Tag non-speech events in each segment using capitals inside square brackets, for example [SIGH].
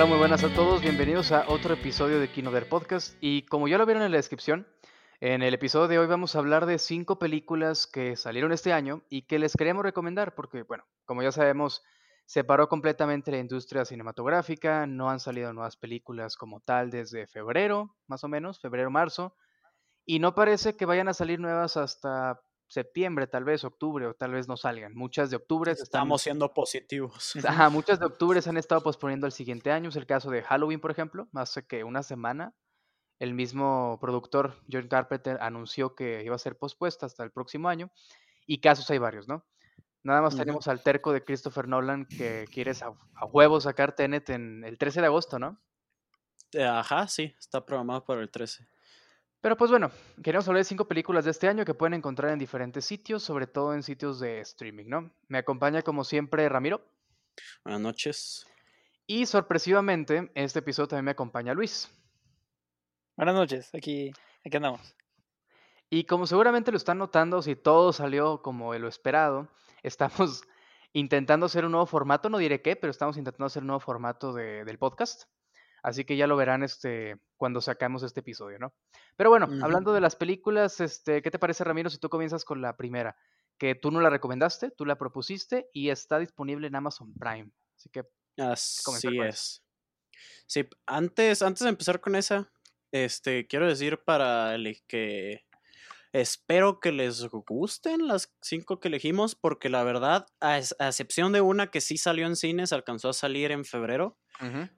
Hola, muy buenas a todos. Bienvenidos a otro episodio de Kinover Podcast. Y como ya lo vieron en la descripción, en el episodio de hoy vamos a hablar de cinco películas que salieron este año y que les queríamos recomendar porque, bueno, como ya sabemos, se paró completamente la industria cinematográfica, no han salido nuevas películas como tal desde febrero, más o menos, febrero-marzo, y no parece que vayan a salir nuevas hasta septiembre, tal vez octubre, o tal vez no salgan. Muchas de octubre estamos siendo positivos. [LAUGHS] Ajá, muchas de octubre se han estado posponiendo el siguiente año. Es el caso de Halloween, por ejemplo, hace que una semana el mismo productor, John Carpenter, anunció que iba a ser pospuesta hasta el próximo año. Y casos hay varios, ¿no? Nada más tenemos al terco de Christopher Nolan que quiere a, a huevo sacar Tenet en el 13 de agosto, ¿no? Ajá, sí, está programado para el 13. Pero pues bueno, queremos hablar de cinco películas de este año que pueden encontrar en diferentes sitios, sobre todo en sitios de streaming, ¿no? Me acompaña como siempre Ramiro. Buenas noches. Y sorpresivamente, este episodio también me acompaña Luis. Buenas noches, aquí, aquí andamos. Y como seguramente lo están notando, si todo salió como lo esperado, [LAUGHS] estamos intentando hacer un nuevo formato, no diré qué, pero estamos intentando hacer un nuevo formato del podcast. Así que ya lo verán este, cuando sacamos este episodio, ¿no? Pero bueno, hablando de las películas, este, ¿qué te parece, Ramiro, si tú comienzas con la primera? Que tú no la recomendaste, tú la propusiste y está disponible en Amazon Prime. Así que. Así es. Sí, antes, antes de empezar con esa, este, quiero decir para el que Espero que les gusten las cinco que elegimos, porque la verdad, a, excepción de una que sí salió en cines, alcanzó a salir en febrero,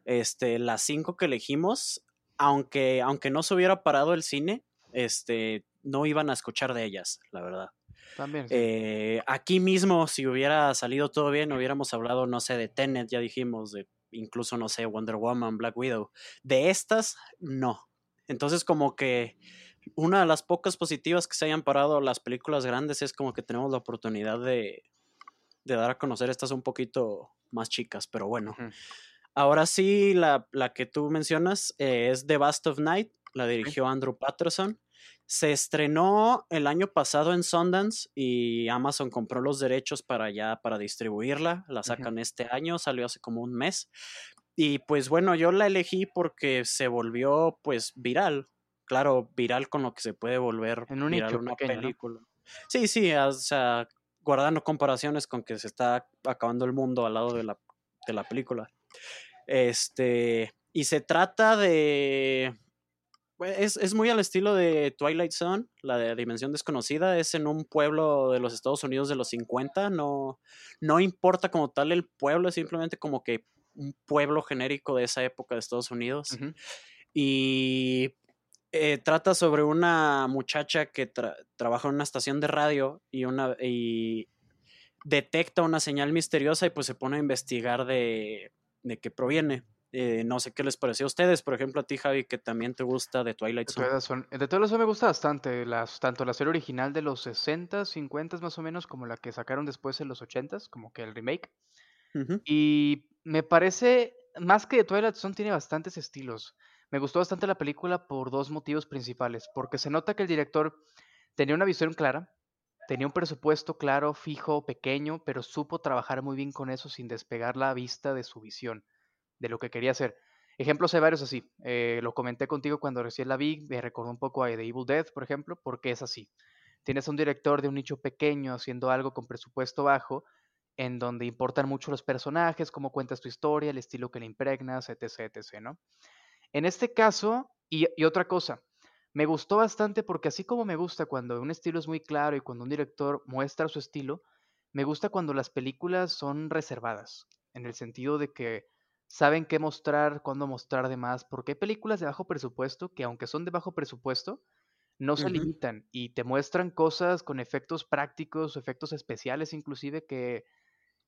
este, las cinco que elegimos, aunque, aunque no se hubiera parado el cine, este, no iban a escuchar de ellas, la verdad. También. Eh, aquí mismo, si hubiera salido todo bien, hubiéramos hablado, no sé, de Tenet, ya dijimos, de incluso, no sé, Wonder Woman, Black Widow. De estas, no. Entonces, como que una de las pocas positivas que se hayan parado las películas grandes es como que tenemos la oportunidad de, dar a conocer estas un poquito más chicas, pero bueno. Ahora sí, la, que tú mencionas eh, es The Bast of Night, la dirigió Andrew Patterson. Se estrenó el año pasado en Sundance y Amazon compró los derechos para ya para distribuirla. La sacan este año, salió hace como un mes. Y pues bueno, yo la elegí porque se volvió pues viral claro, viral con lo que se puede volver en un viral una película. Sí, sí, o sea, guardando comparaciones con que se está acabando el mundo al lado de la, de la película. Este, y se trata de... Es, es, muy al estilo de Twilight Zone, la de Dimensión Desconocida, es en un pueblo de los Estados Unidos de los 50, no, no importa como tal el pueblo, es simplemente como que un pueblo genérico de esa época de Estados Unidos. Y eh, trata sobre una muchacha que trabaja en una estación de radio y, una, y detecta una señal misteriosa y pues se pone a investigar de, de qué proviene. Eh, no sé qué les pareció a ustedes, por ejemplo a ti Javi, que también te gusta de Twilight Zone. De Twilight Zone me gusta bastante, las, tanto la serie original de los 60, 50 más o menos, como la que sacaron después en los 80, como que el remake. Y me parece, más que de Twilight Zone, tiene bastantes estilos. Me gustó bastante la película por dos motivos principales, porque se nota que el director tenía una visión clara, tenía un presupuesto claro, fijo, pequeño, pero supo trabajar muy bien con eso sin despegar la vista de su visión, de lo que quería hacer. Ejemplos hay varios así. Eh, lo comenté contigo cuando recién la vi, me recordó un poco a The Evil Dead, por ejemplo, porque es así. Tienes un director de un nicho pequeño haciendo algo con presupuesto bajo, en donde importan mucho los personajes, cómo cuentas tu historia, el estilo que le impregnas, etc., etc., ¿no? En este caso, y, otra cosa, me gustó bastante porque así como me gusta cuando un estilo es muy claro y cuando un director muestra su estilo, me gusta cuando las películas son reservadas, en el sentido de que saben qué mostrar, cuándo mostrar de más, porque hay películas de bajo presupuesto que aunque son de bajo presupuesto, no se limitan y te muestran cosas con efectos prácticos, efectos especiales inclusive que,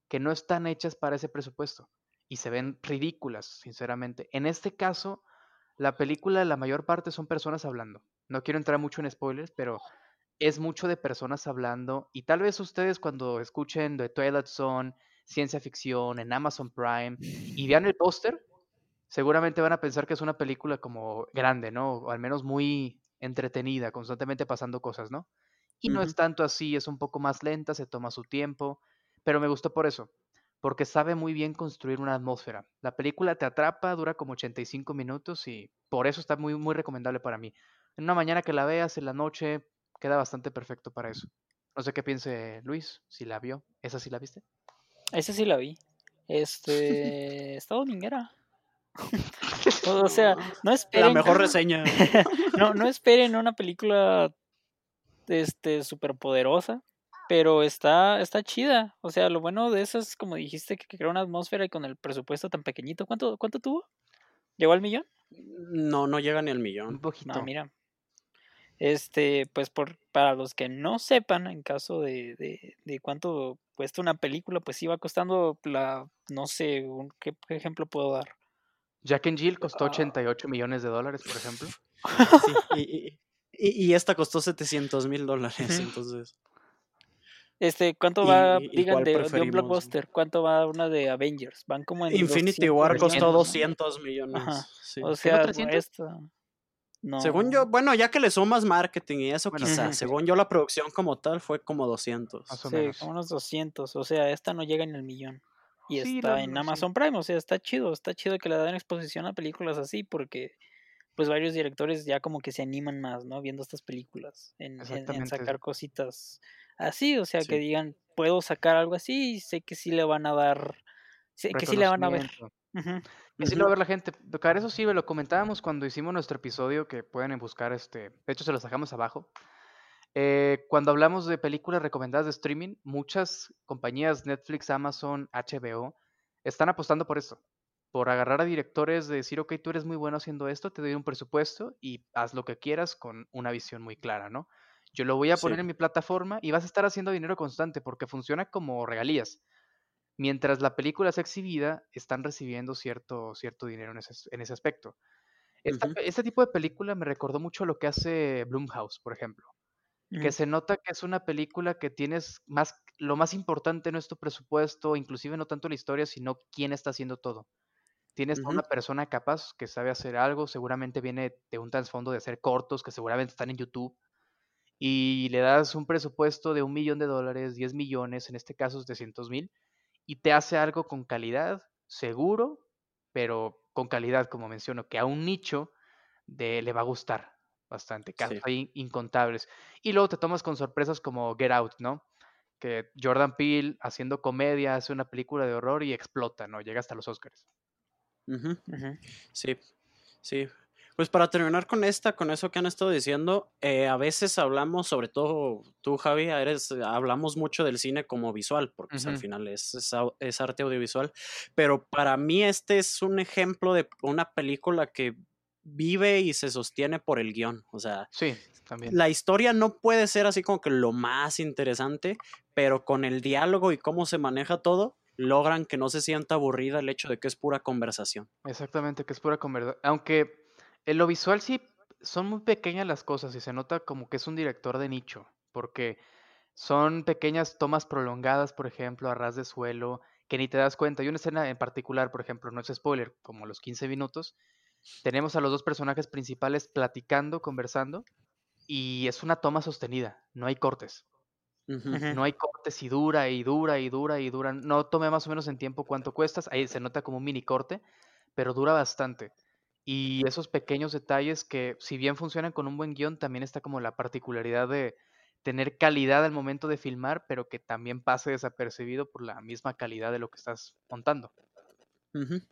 que no están hechas para ese presupuesto y se ven ridículas, sinceramente. En este caso, la película, la mayor parte son personas hablando. No quiero entrar mucho en spoilers, pero es mucho de personas hablando. Y tal vez ustedes cuando escuchen The Twilight Zone, ciencia ficción, en Amazon Prime, y vean el póster, seguramente van a pensar que es una película como grande, ¿no? O al menos muy entretenida, constantemente pasando cosas, ¿no? Y no es tanto así, es un poco más lenta, se toma su tiempo, pero me gustó por eso porque sabe muy bien construir una atmósfera. La película te atrapa, dura como 85 minutos y por eso está muy, muy recomendable para mí. En una mañana que la veas, en la noche, queda bastante perfecto para eso. No sé qué piense Luis, si la vio. ¿Esa sí la viste? Esa sí la vi. [LAUGHS] Este. Está dominguera. [LAUGHS] o sea, no esperen. La mejor [LAUGHS] reseña. no, no esperen una película este súper poderosa. Pero está, está chida. O sea, lo bueno de eso es, como dijiste, que crea una atmósfera y con el presupuesto tan pequeñito. ¿Cuánto, cuánto tuvo? ¿Llegó al millón? No, no llega ni al millón. Un poquito. No, mira. Este, pues por, para los que no sepan, en caso de, de, de cuánto cuesta una película, pues iba costando la, no sé, ¿qué ejemplo puedo dar? Jack and Jill costó 88 millones de dólares, por ejemplo. Sí, y, y, y, esta costó 700 mil dólares, entonces. Este, ¿cuánto va, digan, de, de, un blockbuster? ¿Cuánto va una de Avengers? Van como en Infinity War costó 200 millones. Sí. O sea, esta... No. Según yo, bueno, ya que le sumas marketing y eso, bueno, quizás. Según yo, la producción como tal fue como 200. Más o sí, como unos 200. O sea, esta no llega ni al millón. Y sí, está en Amazon Prime. O sea, está chido. Está chido que le den exposición a películas así porque pues varios directores ya como que se animan más, ¿no? Viendo estas películas. En, en, en sacar cositas así. O sea, sí. que digan, puedo sacar algo así y sé que sí le van a dar... Que sí le van a ver. Uh [LAUGHS] -huh. Y así lo va a ver la gente. Tocar eso sí, lo comentábamos cuando hicimos nuestro episodio, que pueden buscar, este, de hecho se los dejamos abajo. Eh, cuando hablamos de películas recomendadas de streaming, muchas compañías, Netflix, Amazon, HBO, están apostando por esto. Por agarrar a directores de decir, ok, tú eres muy bueno haciendo esto, te doy un presupuesto y haz lo que quieras con una visión muy clara, ¿no? Yo lo voy a poner sí. en mi plataforma y vas a estar haciendo dinero constante porque funciona como regalías mientras la película es exhibida, están recibiendo cierto, cierto dinero en ese, en ese aspecto. Esta, uh -huh. Este tipo de película me recordó mucho lo que hace Blumhouse, por ejemplo. Uh -huh. Que se nota que es una película que tienes más, lo más importante no es tu presupuesto, inclusive no tanto la historia, sino quién está haciendo todo. Tienes uh -huh. una persona capaz que sabe hacer algo, seguramente viene de un trasfondo de hacer cortos que seguramente están en YouTube, y le das un presupuesto de un millón de dólares, 10 millones, en este caso 700 mil, y te hace algo con calidad, seguro, pero con calidad, como menciono, que a un nicho de, le va a gustar bastante. Casos sí. incontables. Y luego te tomas con sorpresas como Get Out, ¿no? Que Jordan Peele haciendo comedia hace una película de horror y explota, ¿no? Llega hasta los Oscars. Uh -huh. Uh -huh. Sí, sí. Pues para terminar con esta, con eso que han estado diciendo, eh, a veces hablamos, sobre todo tú, Javi, eres, hablamos mucho del cine como visual, porque uh -huh. pues, al final es, es, es, arte audiovisual, pero para mí este es un ejemplo de una película que vive y se sostiene por el guion, o sea, sí, también. la historia no puede ser así como que lo más interesante, pero con el diálogo y cómo se maneja todo, logran que no se sienta aburrida el hecho de que es pura conversación. Exactamente, que es pura conversación, aunque en lo visual sí son muy pequeñas las cosas y se nota como que es un director de nicho, porque son pequeñas tomas prolongadas, por ejemplo, a ras de suelo, que ni te das cuenta. Hay una escena en particular, por ejemplo, no es spoiler, como los 15 minutos, tenemos a los dos personajes principales platicando, conversando, y es una toma sostenida, no hay cortes. Uh -huh. No hay cortes y dura y dura y dura y dura. No tomé más o menos en tiempo cuánto cuestas, ahí se nota como un mini corte, pero dura bastante. Y esos pequeños detalles que, si bien funcionan con un buen guion, también está como la particularidad de tener calidad al momento de filmar, pero que también pase desapercibido por la misma calidad de lo que estás montando. Uh -huh.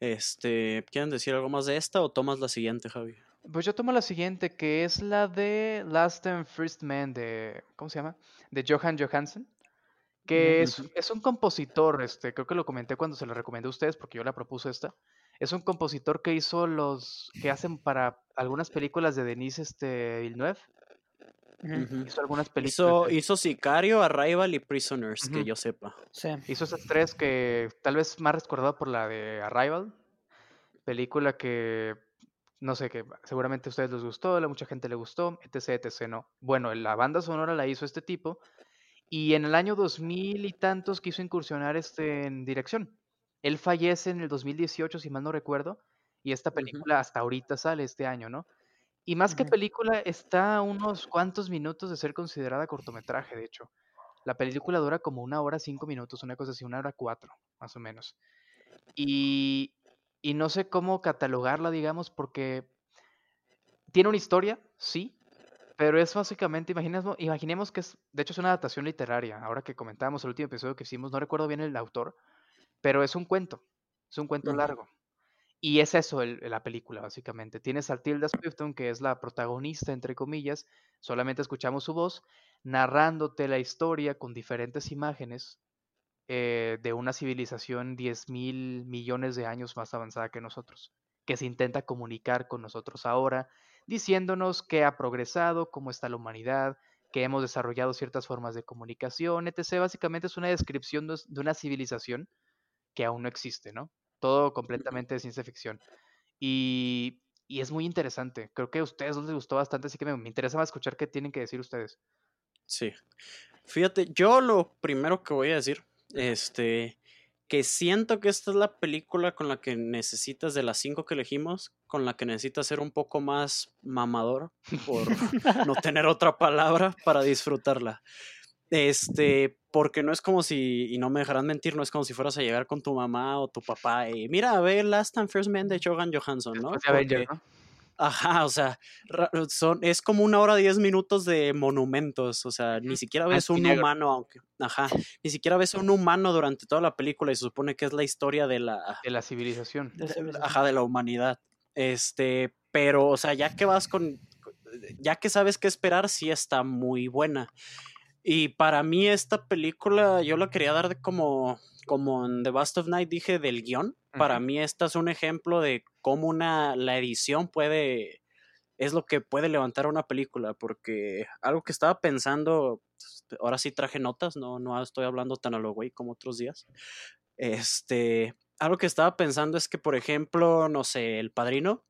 Este, ¿quieren decir algo más de esta o tomas la siguiente, Javi? Pues yo tomo la siguiente, que es la de Last and First Man de, ¿cómo se llama? De Johan Johansen, que es, es, un compositor, este, creo que lo comenté cuando se lo recomendé a ustedes, porque yo la propuse esta. Es un compositor que hizo los que hacen para algunas películas de Denise este, Villeneuve. Uh -huh. Hizo algunas películas. Hizo, hizo Sicario, Arrival y Prisoners, uh -huh. que yo sepa. Sí. Hizo esas tres que tal vez más recordado por la de Arrival. Película que no sé, que seguramente a ustedes les gustó, a mucha gente le gustó, etc, etc, no. Bueno, la banda sonora la hizo este tipo. Y en el año 2000 y tantos quiso incursionar este en dirección. Él fallece en el 2018, si mal no recuerdo, y esta película uh -huh. hasta ahorita sale este año, ¿no? Y más uh -huh. que película, está a unos cuantos minutos de ser considerada cortometraje, de hecho. La película dura como una hora cinco minutos, una cosa así, una hora cuatro, más o menos. Y, y no sé cómo catalogarla, digamos, porque tiene una historia, sí, pero es básicamente, imaginemos, imaginemos que es, de hecho es una adaptación literaria, ahora que comentábamos el último episodio que hicimos, no recuerdo bien el autor, pero es un cuento, es un cuento largo. Y es eso la película, básicamente. Tienes a Tilda Swifton, que es la protagonista, entre comillas, solamente escuchamos su voz, narrándote la historia con diferentes imágenes eh, de una civilización 10 mil millones de años más avanzada que nosotros, que se intenta comunicar con nosotros ahora, diciéndonos que ha progresado, cómo está la humanidad, que hemos desarrollado ciertas formas de comunicación, etc. Básicamente es una descripción de una civilización que aún no existe, ¿no? todo completamente de ciencia ficción. Y, y, es muy interesante. Creo que a ustedes les gustó bastante, así que me, interesa más escuchar qué tienen que decir ustedes. Sí. Fíjate, yo lo primero que voy a decir, este, que siento que esta es la película con la que necesitas, de las cinco que elegimos, con la que necesitas ser un poco más mamador, por [LAUGHS] no tener otra palabra para disfrutarla. Este, porque no es como si, y no me dejarán mentir, no es como si fueras a llegar con tu mamá o tu papá y mira, a ver Last and First Man de Jogan Johansson, ¿no? Ajá, o sea, son, es como una hora diez minutos de monumentos, o sea, ni siquiera ves un humano, aunque, ajá, ni siquiera ves un humano durante toda la película y se supone que es la historia de la... De la civilización. ajá, de la humanidad. Este, pero, o sea, ya que vas con, ya que sabes qué esperar, sí está muy buena. Y para mí esta película yo la quería dar de como, como en The Bust of Night dije del guion. Para mí esta es un ejemplo de cómo una, la edición puede, es lo que puede levantar una película, porque algo que estaba pensando, ahora sí traje notas, no, no estoy hablando tan a lo güey como otros días. Este, algo que estaba pensando es que, por ejemplo, no sé, El Padrino,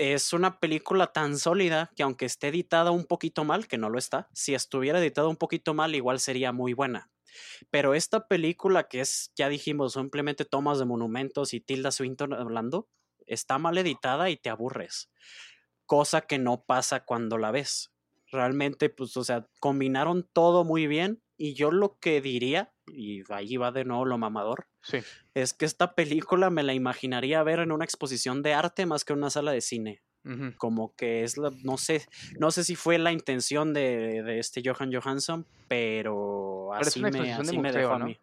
es una película tan sólida que aunque esté editada un poquito mal, que no lo está, si estuviera editada un poquito mal igual sería muy buena. Pero esta película que es, ya dijimos, simplemente tomas de monumentos y Tilda Swinton hablando, está mal editada y te aburres. Cosa que no pasa cuando la ves. Realmente, pues, o sea, combinaron todo muy bien y yo lo que diría, y ahí va de nuevo lo mamador, es que esta película me la imaginaría ver en una exposición de arte más que en una sala de cine. Como que es la, no sé, no sé si fue la intención de, este Johan Johansson, pero así, me, así me dejó a mí.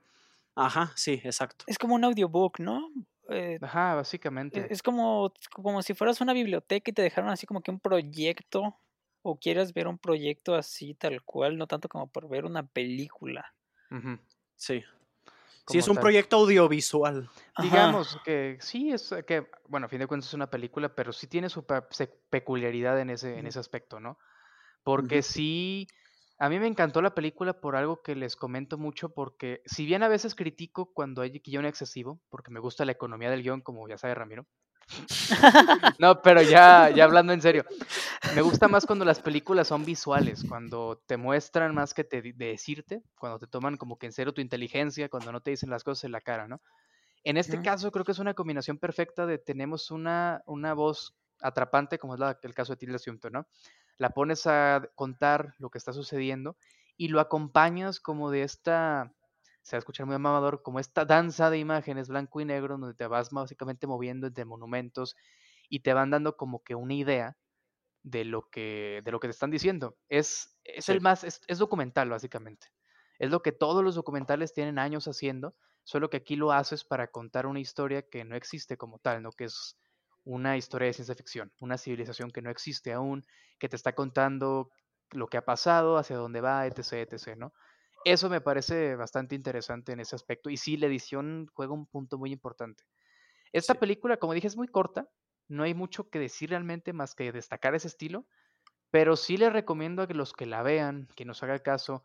Ajá, sí, exacto. Es como un audiobook, ¿no? Eh, Ajá, básicamente. Es como, como si fueras una biblioteca y te dejaron así como que un proyecto o quieras ver un proyecto así tal cual, no tanto como por ver una película. Sí. Sí, es un proyecto audiovisual. Digamos que sí, es que, bueno, a fin de cuentas es una película, pero sí tiene su peculiaridad en ese, en ese aspecto, ¿no? Porque sí, a mí me encantó la película por algo que les comento mucho, porque si bien a veces critico cuando hay guion excesivo, porque me gusta la economía del guion, como ya sabe Ramiro, [LAUGHS] no, pero ya, ya hablando en serio, me gusta más cuando las películas son visuales, cuando te muestran más que te, de decirte, cuando te toman como que en serio tu inteligencia, cuando no te dicen las cosas en la cara, ¿no? En este caso creo que es una combinación perfecta de tenemos una, una voz atrapante, como es la, el caso de Tilda Swinton, ¿no? La pones a contar lo que está sucediendo y lo acompañas como de esta se va a escuchar muy amamador, como esta danza de imágenes blanco y negro, donde te vas básicamente moviendo entre monumentos y te van dando como que una idea de lo que, de lo que te están diciendo. Es, es el más, es, documental básicamente. Es lo que todos los documentales tienen años haciendo, solo que aquí lo haces para contar una historia que no existe como tal, ¿no? Que es una historia de ciencia ficción, una civilización que no existe aún, que te está contando lo que ha pasado, hacia dónde va, etc., etc., ¿no? Eso me parece bastante interesante en ese aspecto. Y sí, la edición juega un punto muy importante. Esta película, como dije, es muy corta. No hay mucho que decir realmente más que destacar ese estilo. Pero sí les recomiendo a los que la vean, que nos haga caso,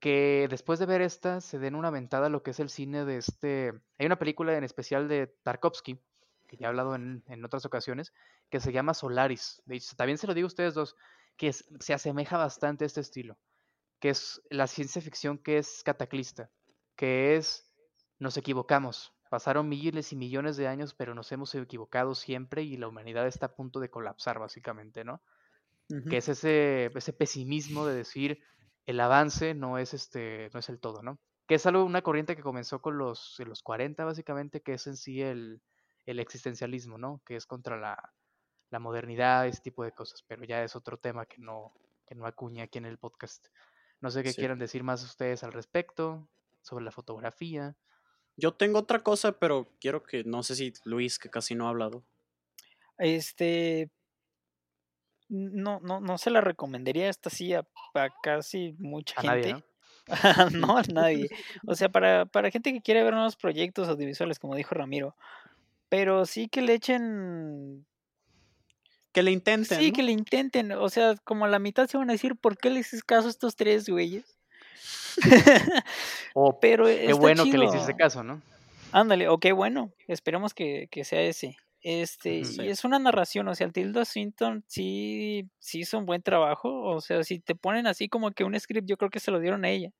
que después de ver esta se den una ventada a lo que es el cine de este... Hay una película en especial de Tarkovsky, que ya he hablado en, otras ocasiones, que se llama Solaris. También se lo digo a ustedes dos, que se asemeja bastante a este estilo que es la ciencia ficción que es cataclista, que es nos equivocamos. Pasaron miles y millones de años, pero nos hemos equivocado siempre y la humanidad está a punto de colapsar, básicamente, ¿no? Que es ese, ese pesimismo de decir, el avance no es este, no es el todo, ¿no? Que es algo, una corriente que comenzó con los, los 40, básicamente, que es en sí el, el existencialismo, ¿no? Que es contra la, la modernidad, ese tipo de cosas, pero ya es otro tema que no, que no acuña aquí en el podcast. No sé qué quieran decir más ustedes al respecto, sobre la fotografía. Yo tengo otra cosa, pero quiero que, no sé si Luis, que casi no ha hablado. Este, no, no, no se la recomendaría esta sí a, casi mucha gente. ¿no? [LAUGHS] no a nadie. [LAUGHS] O sea, para, para gente que quiere ver nuevos proyectos audiovisuales, como dijo Ramiro. Pero sí que le echen que le intenten. Sí, que le intenten. O sea, como a la mitad se van a decir, ¿por qué le haces caso a estos tres güeyes? o, [LAUGHS] [LAUGHS] pero qué bueno que le hiciste caso, ¿no? Ándale, o qué bueno. Esperemos que, sea ese. Este, y es una narración, o sea, el Tilda Swinton sí, sí hizo un buen trabajo. O sea, si te ponen así como que un script, yo creo que se lo dieron a ella.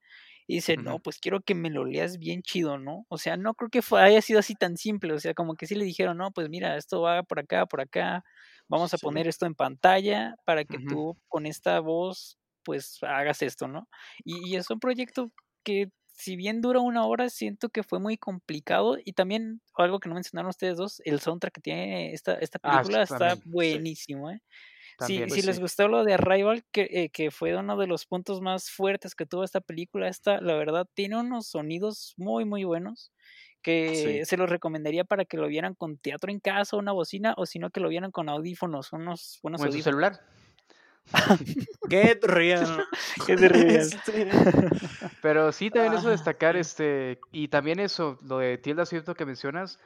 Y dice, no, pues quiero que me lo leas bien chido, ¿no? O sea, no creo que haya sido así tan simple. O sea, como que sí le dijeron, no, pues mira, esto va por acá, por acá vamos a poner esto en pantalla para que tú con esta voz pues hagas esto, ¿no? Y, es un proyecto que si bien dura una hora, siento que fue muy complicado y también algo que no mencionaron ustedes dos, el soundtrack que tiene esta, esta ah, película está buenísimo, ¿eh? Si, pues les gustó lo de Arrival, que, eh, que, fue uno de los puntos más fuertes que tuvo esta película, esta, la verdad, tiene unos sonidos muy, muy buenos que se los recomendaría para que lo vieran con teatro en casa, una bocina, o si no que lo vieran con audífonos, unos buenos audífonos. celular? Get real. Get real. Este. [LAUGHS] Pero sí, también eso destacar, este, y también eso, lo de Tilda cierto que mencionas,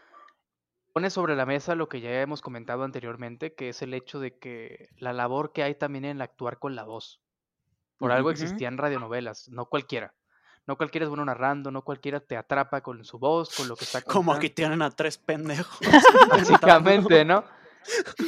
pone sobre la mesa lo que ya hemos comentado anteriormente, que es el hecho de que la labor que hay también en actuar con la voz. Por algo existían radionovelas, no cualquiera. No cualquiera es bueno narrando, no cualquiera te atrapa con su voz, con lo que está contando. Como que tienen a tres pendejos. [LAUGHS] [LAUGHS] Básicamente, ¿no?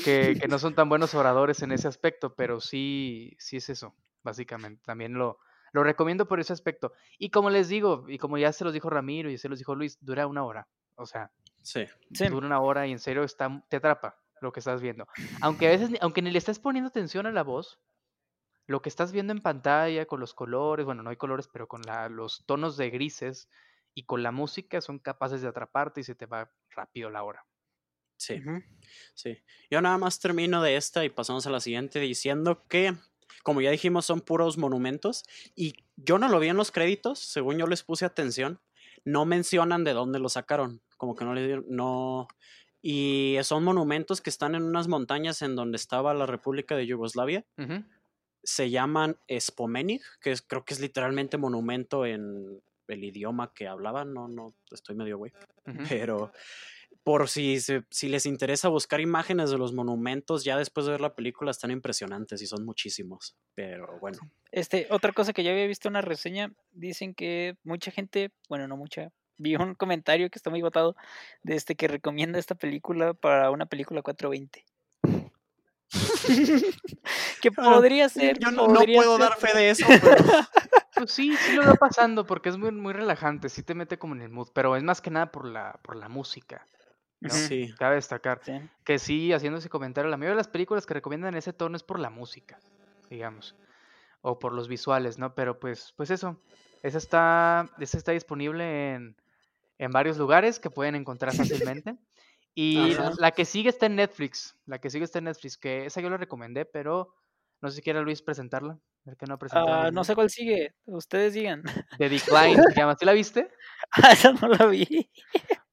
Que, [LAUGHS] no son tan buenos oradores en ese aspecto, pero sí, sí es eso, básicamente. También lo, lo recomiendo por ese aspecto. Y como les digo, y como ya se los dijo Ramiro y se los dijo Luis, dura una hora. O sea, sí. dura una hora y en serio está, te atrapa lo que estás viendo. Aunque a veces, aunque ni le estés poniendo atención a la voz, lo que estás viendo en pantalla con los colores, bueno, no hay colores, pero con los tonos de grises y con la música son capaces de atraparte y se te va rápido la hora. Sí, sí. Yo nada más termino de esta y pasamos a la siguiente diciendo que, como ya dijimos, son puros monumentos y yo no lo vi en los créditos, según yo les puse atención, no mencionan de dónde lo sacaron, como que no le dieron, no... Y son monumentos que están en unas montañas en donde estaba la República de Yugoslavia. Se llaman Spomenik, que es, creo que es literalmente monumento en el idioma que hablaban, no, no, estoy medio güey, pero por si, si les interesa buscar imágenes de los monumentos, ya después de ver la película están impresionantes y son muchísimos, pero bueno. Este, otra cosa que ya había visto en una reseña, dicen que mucha gente, bueno, no mucha, vi un comentario que está muy votado de este que recomienda esta película para una película 420. [LAUGHS] que podría ser. Yo no, puedo dar fe de eso. [LAUGHS] Pues sí, sí lo va pasando porque es muy, muy relajante, sí te mete como en el mood, pero es más que nada por la, por la música. Sí. Cabe destacar que sí, haciendo ese comentario, la mayoría de las películas que recomiendan ese tono es por la música, digamos, o por los visuales, ¿no? Pero pues, pues eso, esa está, esa está disponible en, en varios lugares que pueden encontrar [LAUGHS] fácilmente. Y la que sigue está en Netflix. La que sigue está en Netflix, que esa yo la recomendé, pero no sé si quiere Luis presentarla. Que no, ah, no sé cuál sigue. Ustedes digan. The Decline se llama. ¿Sí la viste? [LAUGHS] Ah, esa no la vi.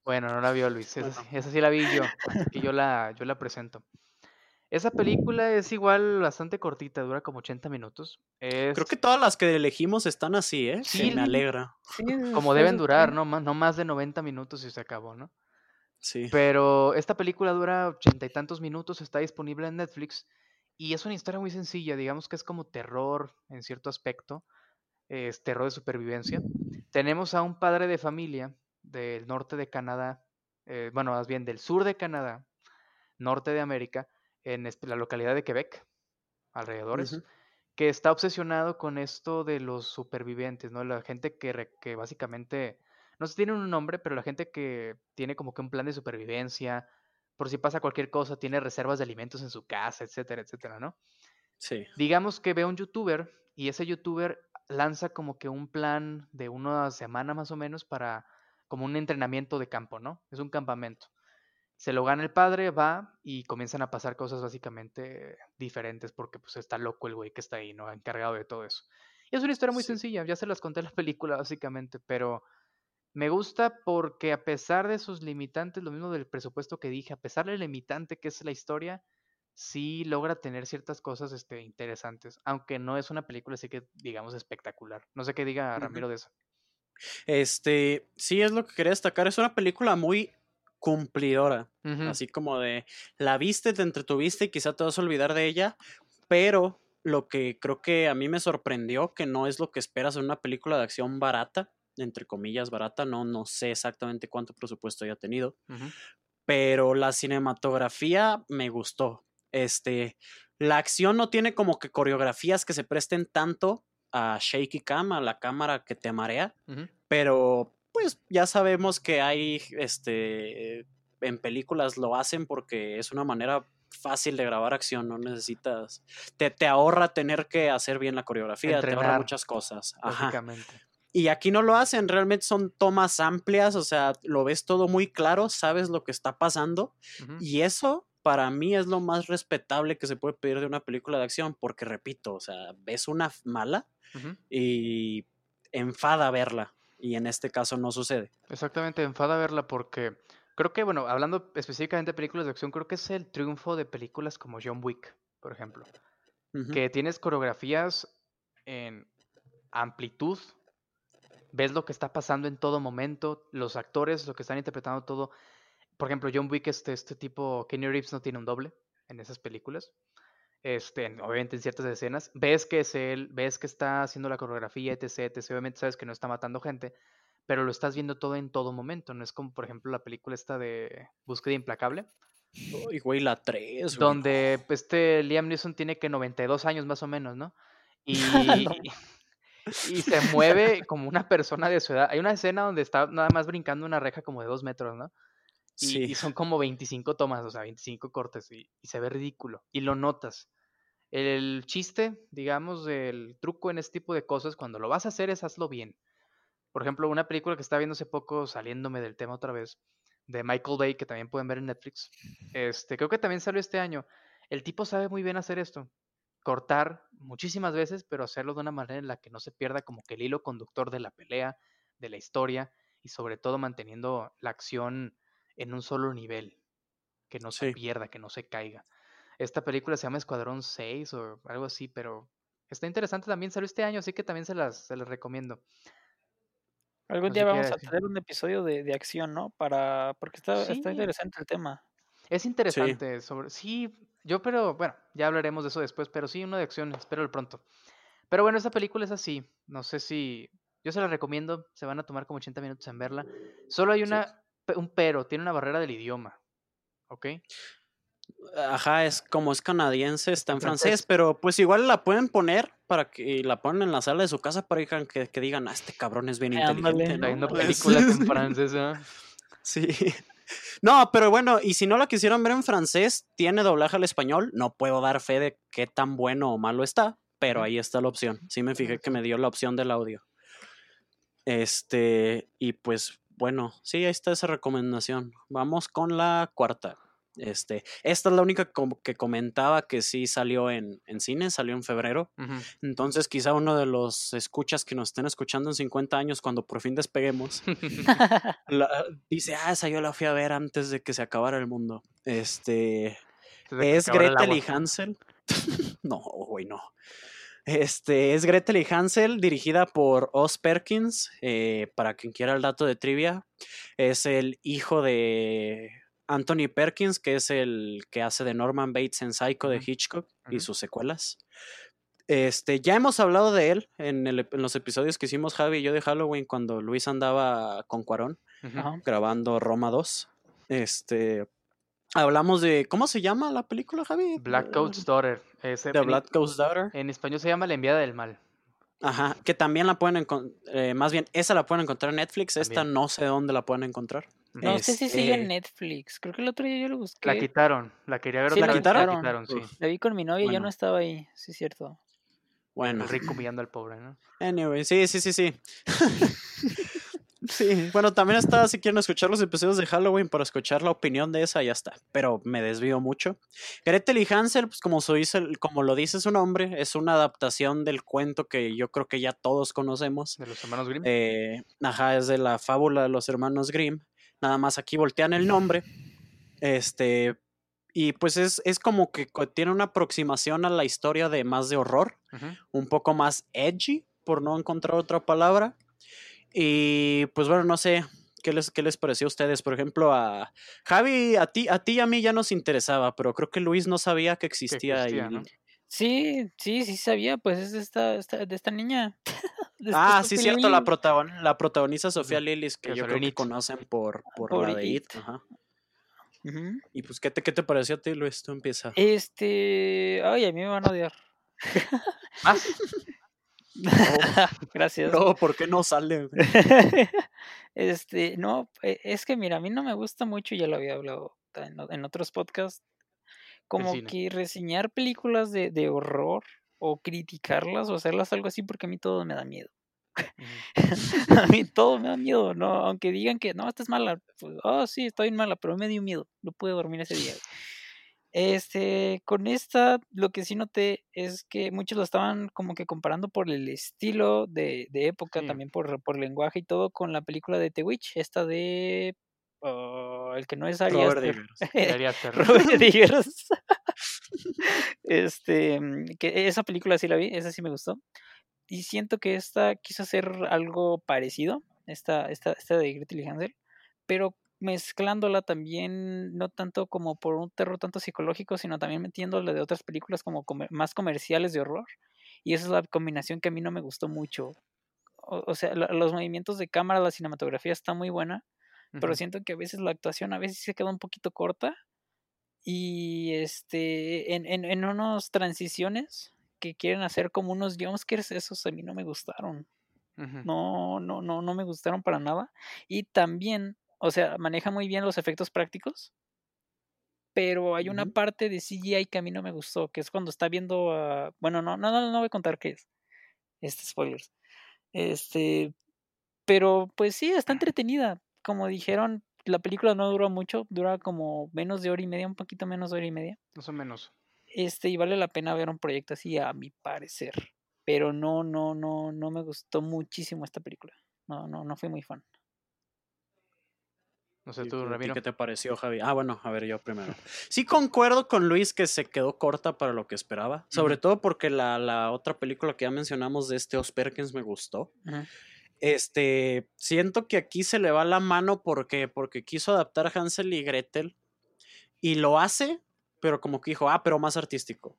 Bueno, no la vio Luis. Esa, sí la vi yo. Que yo [LAUGHS] la, yo la presento. Esa película es igual bastante cortita, dura como 80 minutos. Creo que todas las que elegimos están así, ¿eh? Sí, me alegra. como deben durar, ¿no? no más de 90 minutos y se acabó, ¿no? Pero esta película dura ochenta y tantos minutos, está disponible en Netflix y es una historia muy sencilla, digamos que es como terror en cierto aspecto, es terror de supervivencia. Tenemos a un padre de familia del norte de Canadá, eh, bueno, más bien del sur de Canadá, norte de América, en la localidad de Quebec, alrededores, que está obsesionado con esto de los supervivientes, ¿no? La gente que, que básicamente no sé si tienen un nombre, pero la gente que tiene como que un plan de supervivencia, por si pasa cualquier cosa, tiene reservas de alimentos en su casa, etcétera, etcétera, ¿no? Sí. Digamos que ve a un youtuber y ese youtuber lanza como que un plan de una semana más o menos para como un entrenamiento de campo, ¿no? Es un campamento. Se lo gana el padre, va y comienzan a pasar cosas básicamente diferentes porque pues está loco el güey que está ahí, ¿no? Encargado de todo eso. Y es una historia muy sencilla, ya se las conté en la película básicamente, pero me gusta porque a pesar de sus limitantes, lo mismo del presupuesto que dije, a pesar del limitante que es la historia, sí logra tener ciertas cosas este, interesantes, aunque no es una película así que digamos espectacular. No sé qué diga Ramiro de eso. Este, sí, es lo que quería destacar. Es una película muy cumplidora. Así como de la viste, te entretuviste y quizá te vas a olvidar de ella. Pero lo que creo que a mí me sorprendió, que no es lo que esperas en una película de acción barata, entre comillas barata, no, no sé exactamente cuánto presupuesto haya tenido. Pero la cinematografía me gustó. Este, la acción no tiene como que coreografías que se presten tanto a shaky cam, a la cámara que te marea, pero pues ya sabemos que hay, este, en películas lo hacen porque es una manera fácil de grabar acción, no necesitas, te, te ahorra tener que hacer bien la coreografía, te ahorra muchas cosas. Y aquí no lo hacen, realmente son tomas amplias, o sea, lo ves todo muy claro, sabes lo que está pasando y eso para mí es lo más respetable que se puede pedir de una película de acción, porque repito, o sea, ves una mala y enfada verla, y en este caso no sucede. Exactamente, enfada verla porque creo que, bueno, hablando específicamente de películas de acción, creo que es el triunfo de películas como John Wick, por ejemplo, que tienes coreografías en amplitud, ves lo que está pasando en todo momento, los actores, lo que están interpretando todo por ejemplo, John Wick, este, este tipo, Kenny Reeves no tiene un doble en esas películas. Este, obviamente en ciertas escenas, ves que es él, ves que está haciendo la coreografía, etc, etc, obviamente sabes que no está matando gente, pero lo estás viendo todo en todo momento, no es como por ejemplo la película esta de Búsqueda Implacable. Uy, güey, la 3. Donde este Liam Neeson tiene que 92 años más o menos, [LAUGHS] ¿no? Y, y se mueve como una persona de su edad. Hay una escena donde está nada más brincando una reja como de dos metros, ¿no? Y, son como 25 tomas, o sea, 25 cortes, y, se ve ridículo. Y lo notas. El chiste, digamos, del truco en este tipo de cosas, cuando lo vas a hacer es hazlo bien. Por ejemplo, una película que estaba viendo hace poco, saliéndome del tema otra vez, de Michael Bay, que también pueden ver en Netflix. Este, creo que también salió este año. El tipo sabe muy bien hacer esto. Cortar muchísimas veces, pero hacerlo de una manera en la que no se pierda como que el hilo conductor de la pelea, de la historia, y sobre todo manteniendo la acción en un solo nivel, que no se pierda, que no se caiga. Esta película se llama Escuadrón 6 o algo así, pero está interesante también, salió este año, así que también se las, se las recomiendo. Algún día vamos a tener un episodio de, de, acción, ¿no? Para, porque está, está interesante el tema. Es interesante, sí. sobre, sí, yo pero, bueno, ya hablaremos de eso después, pero sí, uno de acción, espero el pronto. Pero bueno, esta película es así, no sé si, yo se la recomiendo, se van a tomar como 80 minutos en verla. Solo hay una un pero, tiene una barrera del idioma. ¿Ok? Ajá, es como es canadiense, está en francés, pero pues igual la pueden poner para que la ponen en la sala de su casa para que, que digan, ah, este cabrón es bien inteligente. ¿no? Viendo películas en francés, ¿eh? [LAUGHS] Sí. No, pero bueno, y si no la quisieron ver en francés, tiene doblaje al español. No puedo dar fe de qué tan bueno o malo está, pero ahí está la opción. Sí me fijé que me dio la opción del audio. Este, y pues bueno, sí, ahí está esa recomendación. Vamos con la cuarta. Este, esta es la única que comentaba que sí salió en, en cine, salió en febrero. Entonces, quizá uno de los escuchas que nos estén escuchando en 50 años, cuando por fin despeguemos, [LAUGHS] [LAUGHS] dice: Ah, esa yo la fui a ver antes de que se acabara el mundo. Este. ¿Es Gretel y Hansel? [LAUGHS] no, güey, no. Este es Gretel y Hansel, dirigida por Oz Perkins. Eh, para quien quiera el dato de trivia, es el hijo de Anthony Perkins, que es el que hace de Norman Bates en Psycho de Hitchcock y sus secuelas. Este, ya hemos hablado de él en, en, los episodios que hicimos Javi y yo de Halloween cuando Luis andaba con Cuarón grabando Roma 2. Este, Hablamos de. ¿Cómo se llama la película, Javi? Black Coat's Daughter. The Black Coat's Daughter. En español se llama La enviada del mal. Ajá, que también la pueden encontrar. Eh, más bien, esa la pueden encontrar en Netflix. Esta no sé dónde la pueden encontrar. No sé si sigue en este Netflix. Creo que el otro día yo lo busqué. La quitaron. La quería ver sí, la, quitaron. La, quitaron sí. la vi con mi novia y ya no estaba ahí. Sí, es cierto. Bueno. El rico humillando al pobre, ¿no? Anyway, sí, sí, sí, sí. [LAUGHS] Sí, bueno, también está, si quieren escuchar los episodios de Halloween para escuchar la opinión de esa, ya está. Pero me desvío mucho. Gretel y Hansel, pues como, como lo dice su nombre, es una adaptación del cuento que yo creo que ya todos conocemos. De los hermanos Grimm. Eh, ajá, es de la fábula de los hermanos Grimm. Nada más aquí voltean el nombre. Este, y pues es, es, como que tiene una aproximación a la historia de más de horror, un poco más edgy, por no encontrar otra palabra. Y pues bueno, no sé, ¿qué les, qué les pareció a ustedes? Por ejemplo, a Javi, a ti, a ti y a mí ya nos interesaba, pero creo que Luis no sabía que existía, ahí. Sí, sí, sí sabía, pues es de esta, de esta niña. [LAUGHS] ah, sí, cierto, la, la protagoniza Sofía Lillis, que yo creo que conocen por, por, la de It. Ajá. Y pues, ¿qué te, ¿qué te pareció a ti, Luis? Tú empieza. Este. Ay, a mí me van a odiar. ¿Más? [LAUGHS] [LAUGHS] Gracias. No, ¿por qué no sale? [LAUGHS] este, no, e, es que mira, a mí no me gusta mucho, ya lo había hablado en, otros podcasts, como que reseñar películas de, de, horror o criticarlas o hacerlas algo así porque a mí todo me da miedo. [LAUGHS] a mí todo me da miedo, ¿no? Aunque digan que no, esta es mala, pues, oh sí, estoy mala, pero me dio miedo, no pude dormir ese día. Este, con esta, lo que sí noté es que muchos lo estaban como que comparando por el estilo de, época, también por, por lenguaje y todo, con la película de The Witch, esta de oh, el que no es Ari Robert Diggers. [LAUGHS] [LAUGHS] [LAUGHS] este, mm, que esa película sí la vi, esa sí me gustó. Y siento que esta quiso hacer algo parecido, esta, esta, esta de Gretel y Hansel, pero mezclándola también, no tanto como por un terror tanto psicológico, sino también metiéndole de otras películas como más comerciales de horror. Y esa es la combinación que a mí no me gustó mucho. O, sea, los movimientos de cámara, la cinematografía está muy buena, pero siento que a veces la actuación a veces se queda un poquito corta. Y este, en, en, en unas transiciones que quieren hacer como unos jumpscares, esos a mí no me gustaron. No, no, no, no me gustaron para nada. Y también o sea, maneja muy bien los efectos prácticos. Pero hay una parte de CGI que a mí no me gustó, que es cuando está viendo a... Bueno, no, no, no, no voy a contar qué es. Este, spoilers. Este... Pero pues sí, está entretenida. Como dijeron, la película no duró mucho, dura como menos de hora y media, un poquito menos de hora y media. Más o menos. Este, y vale la pena ver un proyecto así, a mi parecer. Pero no, no, no, no me gustó muchísimo esta película. No, no, no fui muy fan. No sé tú, Ramiro. ¿Qué te pareció, Javi? Ah, bueno, a ver, yo primero. Sí concuerdo con Luis que se quedó corta para lo que esperaba. Sobre todo porque la, la, otra película que ya mencionamos de este Os Perkins me gustó. Este, siento que aquí se le va la mano porque, porque quiso adaptar a Hansel y Gretel y lo hace, pero como que dijo, ah, pero más artístico.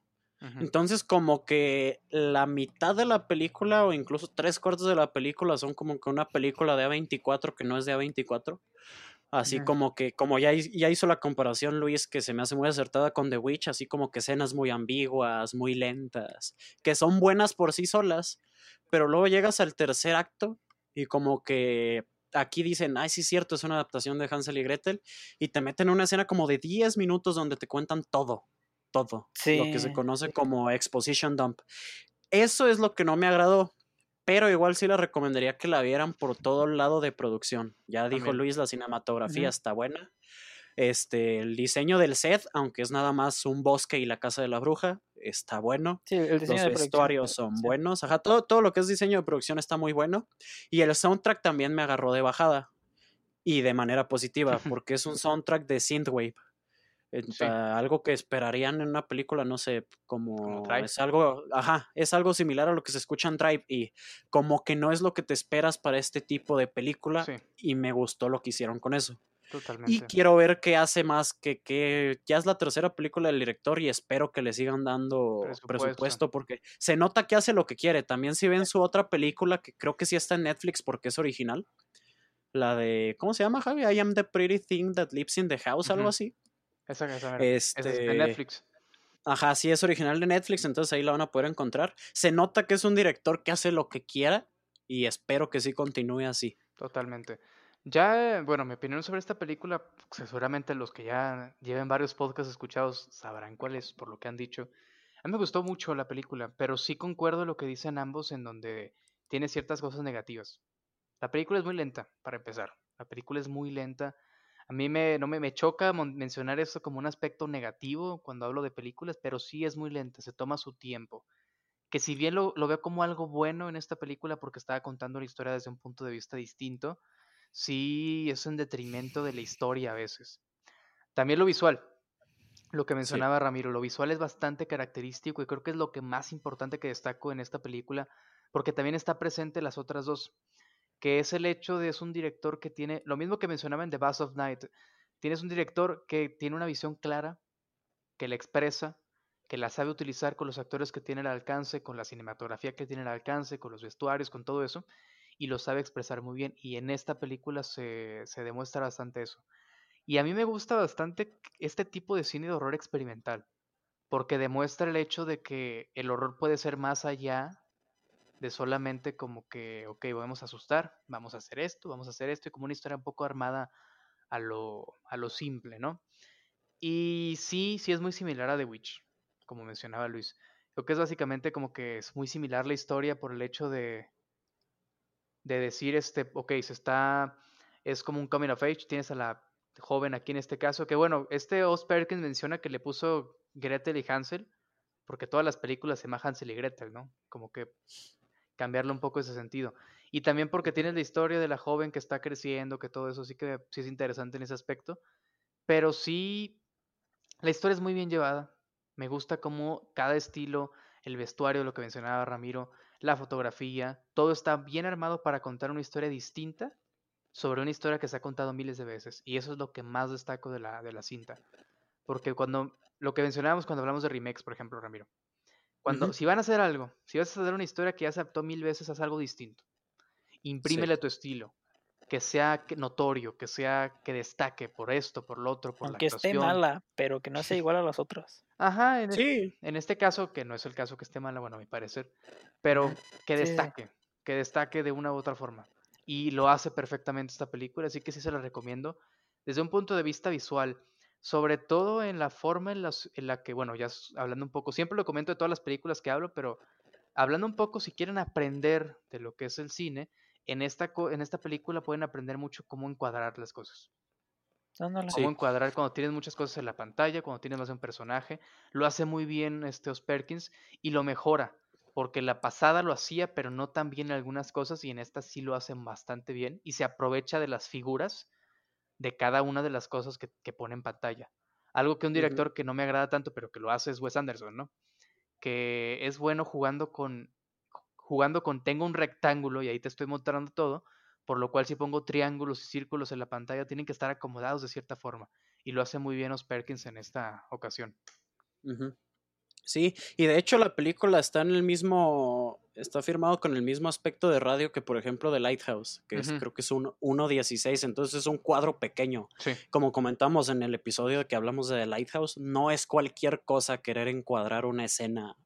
Entonces, como que la mitad de la película, o incluso tres cuartos de la película, son como que una película de A24 que no es de A24. Así como que, como ya, ya hizo la comparación Luis, que se me hace muy acertada con The Witch, así como que escenas muy ambiguas, muy lentas, que son buenas por sí solas, pero luego llegas al tercer acto y como que aquí dicen, ay, sí es cierto, es una adaptación de Hansel y Gretel, y te meten en una escena como de 10 minutos donde te cuentan todo, todo, lo que se conoce como exposition dump. Eso es lo que no me agradó, pero igual sí la recomendaría que la vieran por todo el lado de producción. Ya dijo Luis, la cinematografía está buena. Este, el diseño del set, aunque es nada más un bosque y la casa de la bruja, está bueno. Sí, el diseño Los vestuarios son buenos. Ajá, todo, todo lo que es diseño de producción está muy bueno. Y el soundtrack también me agarró de bajada. Y de manera positiva, [LAUGHS] porque es un soundtrack de Synthwave algo que esperarían en una película, no sé, como es algo, ajá, es algo similar a lo que se escucha en Drive y como que no es lo que te esperas para este tipo de película y me gustó lo que hicieron con eso. Totalmente. Y quiero ver qué hace más, que, que ya es la tercera película del director y espero que le sigan dando presupuesto. porque se nota que hace lo que quiere. También si ven su otra película, que creo que sí está en Netflix porque es original, la de, ¿cómo se llama Javi? I am the pretty thing that lives in the house, algo así. Esa, esa, este, es de Netflix. Ajá, sí es original de Netflix, entonces ahí la van a poder encontrar. Se nota que es un director que hace lo que quiera y espero que sí continúe así. Totalmente. Ya, bueno, mi opinión sobre esta película, seguramente los que ya lleven varios podcasts escuchados sabrán cuál es, por lo que han dicho. A mí me gustó mucho la película, pero sí concuerdo lo que dicen ambos en donde tiene ciertas cosas negativas. La película es muy lenta, para empezar. La película es muy lenta. A mí me, no me, me choca mencionar eso como un aspecto negativo cuando hablo de películas, pero sí es muy lenta, se toma su tiempo. Que si bien lo, lo veo como algo bueno en esta película porque estaba contando la historia desde un punto de vista distinto, sí es en detrimento de la historia a veces. También lo visual, lo que mencionaba Ramiro, lo visual es bastante característico y creo que es lo que más importante que destaco en esta película, porque también está presente las otras dos, que es el hecho de es un director que tiene, lo mismo que mencionaba en The Bass of Night, tienes un director que tiene una visión clara, que la expresa, que la sabe utilizar con los actores que tiene al alcance, con la cinematografía que tiene al alcance, con los vestuarios, con todo eso, y lo sabe expresar muy bien. Y en esta película se, se demuestra bastante eso. Y a mí me gusta bastante este tipo de cine de horror experimental, porque demuestra el hecho de que el horror puede ser más allá de solamente como que, ok, vamos a asustar, vamos a hacer esto, vamos a hacer esto, y como una historia un poco armada a lo, a lo simple, ¿no? Y sí, sí es muy similar a The Witch, como mencionaba Luis. Creo que es básicamente como que es muy similar la historia por el hecho de, de decir, este, ok, se está, es como un coming of age, tienes a la joven aquí en este caso, que bueno, este Oz Perkins menciona que le puso Gretel y Hansel, porque todas las películas se llaman Hansel y Gretel, ¿no? Como que cambiarle un poco ese sentido. Y también porque tienes la historia de la joven que está creciendo, que todo eso sí que sí es interesante en ese aspecto. Pero sí, la historia es muy bien llevada. Me gusta cómo cada estilo, el vestuario, lo que mencionaba Ramiro, la fotografía, todo está bien armado para contar una historia distinta sobre una historia que se ha contado miles de veces. Y eso es lo que más destaco de la, de la cinta. Porque cuando, lo que mencionábamos cuando hablamos de remakes, por ejemplo, Ramiro, cuando, si van a hacer algo, si vas a hacer una historia que ya se adaptó mil veces, haz algo distinto. Imprímele tu estilo. Que sea notorio, que sea, que destaque por esto, por lo otro, por Aunque esté mala, pero que no sea [LAUGHS] igual a las otras. Ajá, en, sí. en este caso, que no es el caso que esté mala, bueno, a mi parecer, pero que destaque, que destaque de una u otra forma. Y lo hace perfectamente esta película, así que sí se la recomiendo. Desde un punto de vista visual, sobre todo en la forma en, en la que, bueno, ya hablando un poco, siempre lo comento de todas las películas que hablo, pero hablando un poco, si quieren aprender de lo que es el cine, en esta, en esta película pueden aprender mucho cómo encuadrar las cosas. Cómo encuadrar cuando tienes muchas cosas en la pantalla, cuando tienes más de un personaje. Lo hace muy bien este Os Perkins y lo mejora, porque la pasada lo hacía, pero no tan bien en algunas cosas y en esta sí lo hacen bastante bien y se aprovecha de las figuras de cada una de las cosas que, pone en pantalla. Algo que un director que no me agrada tanto, pero que lo hace es Wes Anderson, ¿no? Que es bueno jugando con, jugando con, tengo un rectángulo y ahí te estoy mostrando todo, por lo cual si pongo triángulos y círculos en la pantalla tienen que estar acomodados de cierta forma. Y lo hace muy bien Os Perkins en esta ocasión. Sí, y de hecho la película está en el mismo, está firmado con el mismo aspecto de radio que por ejemplo de Lighthouse, que es, creo que es un 1.16, entonces es un cuadro pequeño. Como comentamos en el episodio que hablamos de Lighthouse, no es cualquier cosa querer encuadrar una escena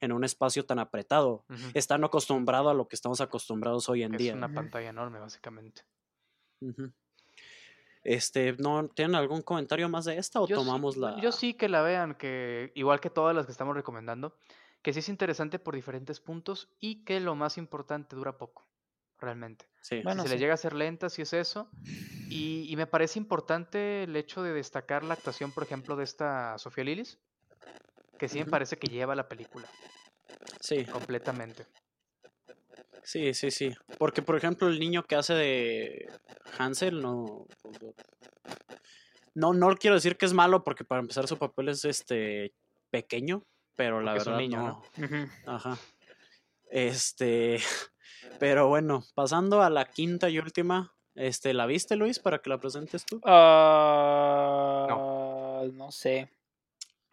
en un espacio tan apretado. Están acostumbrados a lo que estamos acostumbrados hoy en día. Es una pantalla enorme, básicamente. Este, ¿no tienen algún comentario más de esta o tomamos la? Yo sí que la vean, que igual que todas las que estamos recomendando, que sí es interesante por diferentes puntos y que lo más importante dura poco, realmente. Sí. si se le llega a ser lenta, si es eso. Y, y, me parece importante el hecho de destacar la actuación, por ejemplo, de esta Sofía Lilis, que sí me parece que lleva la película. Sí. Completamente. Sí, sí, sí. Porque, por ejemplo, el niño que hace de Hansel no. No, no quiero decir que es malo, porque para empezar su papel es este pequeño, pero la verdad. no. Ajá. Este. [LAUGHS] Pero bueno, pasando a la quinta y última. Este, ¿la viste, Luis, para que la presentes tú? Ah, no. no sé.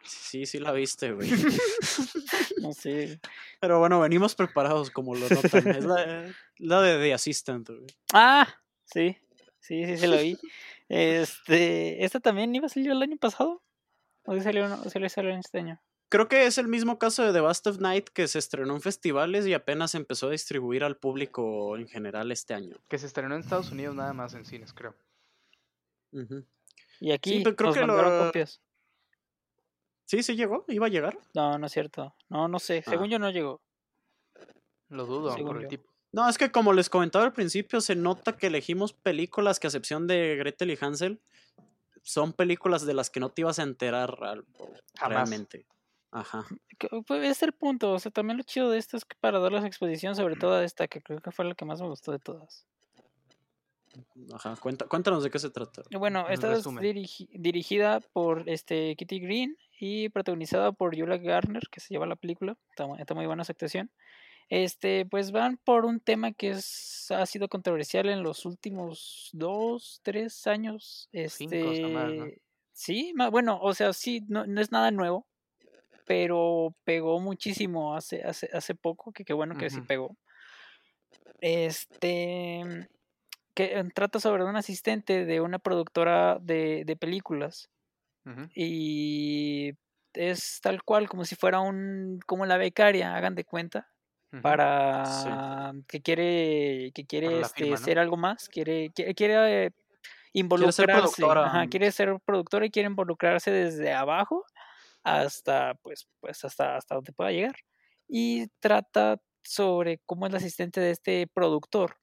Sí, sí la viste, güey. [LAUGHS] no sé. Pero bueno, venimos preparados como lo notan. Es la, [LAUGHS] de The Assistant, güey. Ah, sí. Sí, sí, se lo vi. Este, ¿esta también iba a salir el año pasado? ¿O salió, no, salió, salió este año? Creo que es el mismo caso de The Bust of Night que se estrenó en festivales y apenas empezó a distribuir al público en general este año. Que se estrenó en Estados Unidos nada más en cines, creo. Y aquí sí, creo que lo... copias. Sí, sí llegó, iba a llegar. No, no es cierto. No, no sé. Según ah. yo no llegó. Lo dudo por el tipo. No, es que como les comentaba al principio, se nota que elegimos películas que a excepción de Gretel y Hansel, son películas de las que no te ibas a enterar realmente. Ajá. Pues es el punto. O sea, también lo chido de esto es que para dar la exposición, sobre todo a esta, que creo que fue la que más me gustó de todas. Ajá, cuéntanos de qué se trata. Bueno, esta es dirigida por este Kitty Green y protagonizada por Julia Garner, que se lleva la película. Está, muy buena su actuación. Este, pues van por un tema que es, ha sido controversial en los últimos dos, tres años. Este, Sí, bueno, o sea, sí, no, no, es nada nuevo, pero pegó muchísimo hace, hace, hace poco, que qué bueno que sí pegó. Este, que trata sobre un asistente de una productora de, de películas. Y es tal cual, como si fuera un, como la becaria, hagan de cuenta, para que quiere, que quiere este, ser algo más, quiere, quiere, quiere involucrarse, quiere ser, quiere ser productora y quiere involucrarse desde abajo hasta, pues, pues hasta, hasta donde pueda llegar. Y trata sobre cómo es el asistente de este productor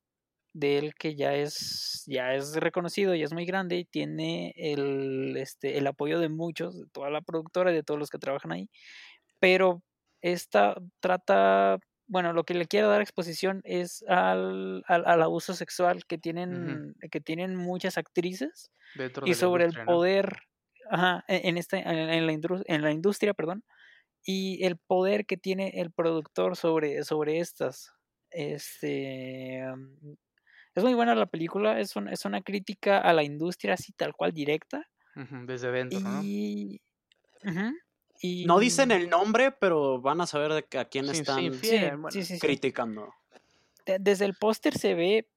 de él que ya es, ya es reconocido, y es muy grande y tiene el, este, el apoyo de muchos, de toda la productora y de todos los que trabajan ahí. Pero esta trata, bueno, lo que le quiero dar exposición es al, al, abuso sexual que tienen, que tienen muchas actrices y sobre el poder ajá, e, en, este, en, la en la industria, perdón, y el poder que tiene el productor sobre, sobre estas. Este, es muy buena la película, es, es una crítica a la industria así tal cual directa. desde dentro, y... y... No dicen el nombre, pero van a saber de a quién están criticando. Desde el póster se ve,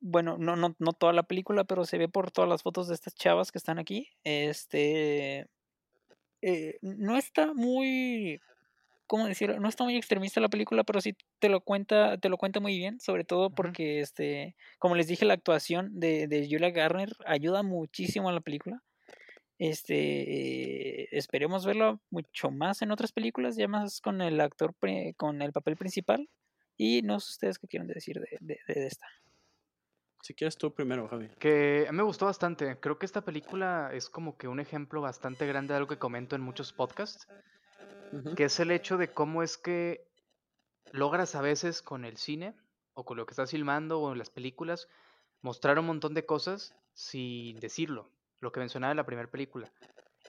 bueno, no, no, no toda la película, pero se ve por todas las fotos de estas chavas que están aquí. Este. Eh, no está muy ¿cómo decirlo? No está muy extremista la película, pero sí te lo cuenta, te lo cuenta muy bien, sobre todo porque, este, como les dije, la actuación de, de Julia Garner ayuda muchísimo a la película. Este, esperemos verlo mucho más en otras películas, ya más con el actor, con el papel principal. Y no sé ustedes qué quieren decir de, de, de esta. Si quieres tú primero, Javi. Que me gustó bastante. Creo que esta película es como que un ejemplo bastante grande de algo que comento en muchos podcasts que es el hecho de cómo es que logras a veces con el cine o con lo que estás filmando o en las películas mostrar un montón de cosas sin decirlo, lo que mencionaba en la primera película.